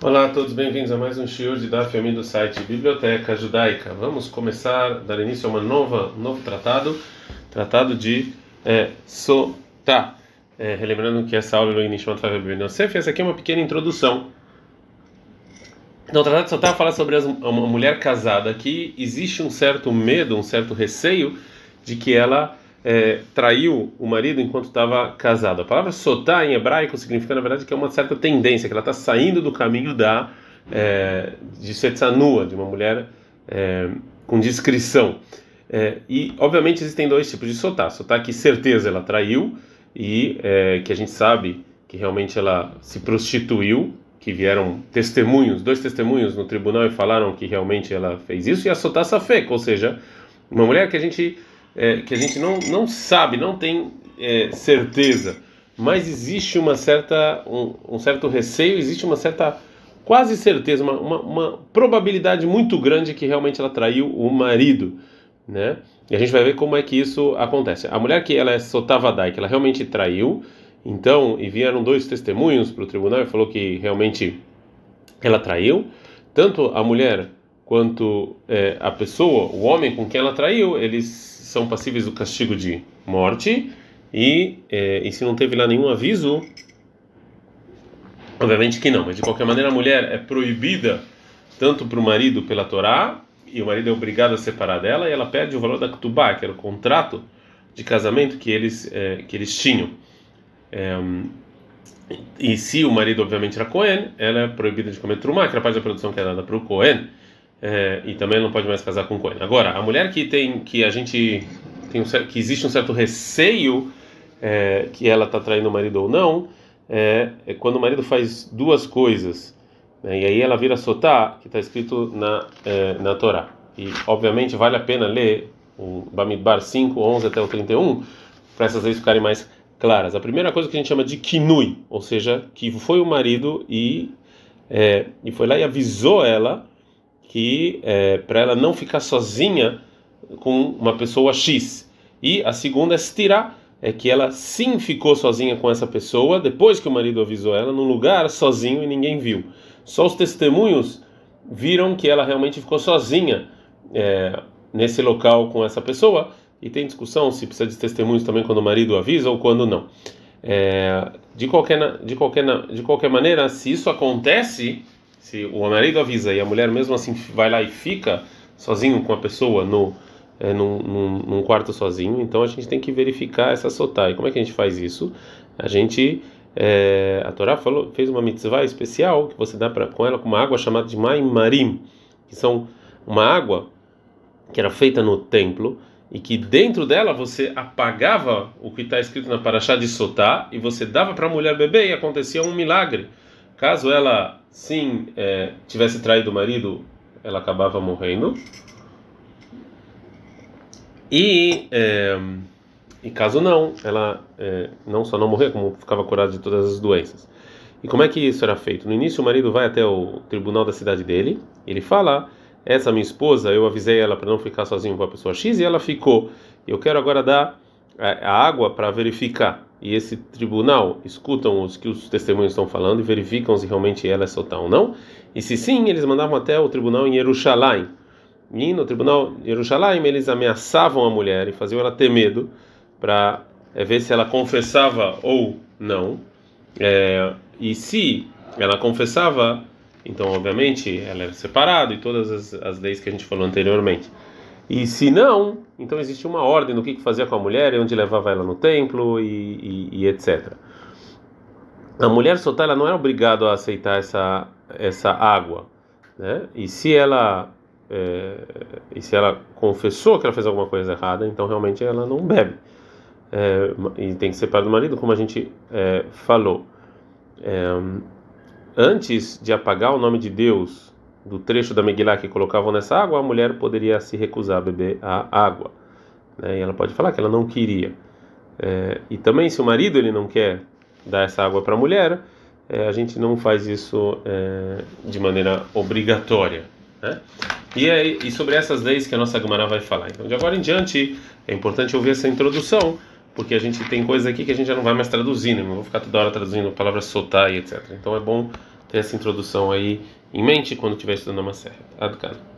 Olá a todos, bem-vindos a mais um shiur de Daf Yomi do site Biblioteca Judaica. Vamos começar, dar início a uma nova, um novo tratado, tratado de é, Sotá. É, relembrando que essa aula é no Nishmat Faber Yosef, essa aqui é uma pequena introdução. Então, o tratado de Sotá fala sobre uma mulher casada que existe um certo medo, um certo receio de que ela é, traiu o marido enquanto estava casado. A palavra sotá em hebraico significa, na verdade, que é uma certa tendência, que ela está saindo do caminho da é, de setzanua, de uma mulher é, com discrição. É, e, obviamente, existem dois tipos de sotá. Sotá que certeza ela traiu e é, que a gente sabe que realmente ela se prostituiu, que vieram testemunhos, dois testemunhos no tribunal e falaram que realmente ela fez isso, e a sotá safek, ou seja, uma mulher que a gente é, que a gente não, não sabe, não tem é, certeza, mas existe uma certa, um, um, certo receio, existe uma certa quase certeza, uma, uma, uma, probabilidade muito grande que realmente ela traiu o marido, né? E a gente vai ver como é que isso acontece. A mulher que ela é sotavadai, que ela realmente traiu, então, e vieram dois testemunhos para o tribunal e falou que realmente ela traiu, tanto a mulher quanto é, a pessoa, o homem com quem ela traiu, eles são passíveis do castigo de morte e, é, e se não teve lá nenhum aviso, obviamente que não, mas de qualquer maneira a mulher é proibida tanto para o marido pela Torá e o marido é obrigado a separar dela e ela perde o valor da Ketubá, que era o contrato de casamento que eles é, que eles tinham. É, e se o marido obviamente era Cohen, ela é proibida de comer trumá, que era parte da produção que é dada para o Cohen é, e também não pode mais casar com Cohen. Agora, a mulher que tem que a gente tem um, que existe um certo receio é, que ela está traindo o marido ou não, é, é, quando o marido faz duas coisas, né, e aí ela vira sotá, que está escrito na é, na Torá. E obviamente vale a pena ler o Bamidbar 5, 11 até o 31 para essas leis ficarem mais claras. A primeira coisa que a gente chama de kinui, ou seja, que foi o marido e é, e foi lá e avisou ela que é, para ela não ficar sozinha com uma pessoa X. E a segunda é tirar é que ela sim ficou sozinha com essa pessoa depois que o marido avisou ela num lugar sozinho e ninguém viu. Só os testemunhos viram que ela realmente ficou sozinha é, nesse local com essa pessoa e tem discussão se precisa de testemunhos também quando o marido avisa ou quando não. É, de qualquer de qualquer de qualquer maneira, se isso acontece se o marido avisa e a mulher mesmo assim vai lá e fica sozinho com a pessoa no é, num, num, num, quarto sozinho, então a gente tem que verificar essa sotá. E como é que a gente faz isso? A gente é, a Torá falou, fez uma mitzvah especial que você dá para com ela com uma água chamada de marim, que são uma água que era feita no templo e que dentro dela você apagava o que está escrito na paraxá de Sotá e você dava para a mulher beber e acontecia um milagre. Caso ela sim é, tivesse traído o marido, ela acabava morrendo. E, é, e caso não, ela é, não só não morrer, como ficava curada de todas as doenças. E como é que isso era feito? No início, o marido vai até o tribunal da cidade dele, ele fala: Essa minha esposa, eu avisei ela para não ficar sozinha com a pessoa X e ela ficou. Eu quero agora dar a água para verificar e esse tribunal escutam os que os testemunhos estão falando e verificam se realmente ela é sotá ou não. E se sim, eles mandavam até o tribunal em Jerusalém. E no tribunal de Jerusalém eles ameaçavam a mulher e faziam ela ter medo para é, ver se ela confessava ou não. É, e se ela confessava, então obviamente ela era separada e todas as, as leis que a gente falou anteriormente. E se não, então existe uma ordem do que fazer com a mulher, onde levava ela no templo e, e, e etc. A mulher soltar ela não é obrigada a aceitar essa essa água, né? E se ela é, e se ela confessou que ela fez alguma coisa errada, então realmente ela não bebe é, e tem que separar do marido, como a gente é, falou. É, antes de apagar o nome de Deus do trecho da Megillah que colocavam nessa água, a mulher poderia se recusar a beber a água. Né? E ela pode falar que ela não queria. É, e também, se o marido ele não quer dar essa água para a mulher, é, a gente não faz isso é, de maneira obrigatória. Né? E, é, e sobre essas leis que a nossa Gemara vai falar. Então, de agora em diante, é importante ouvir essa introdução, porque a gente tem coisas aqui que a gente já não vai mais traduzir, né? não vou ficar toda hora traduzindo palavras soltar e etc. Então, é bom ter essa introdução aí em mente quando estiver estudando uma série. Adcano.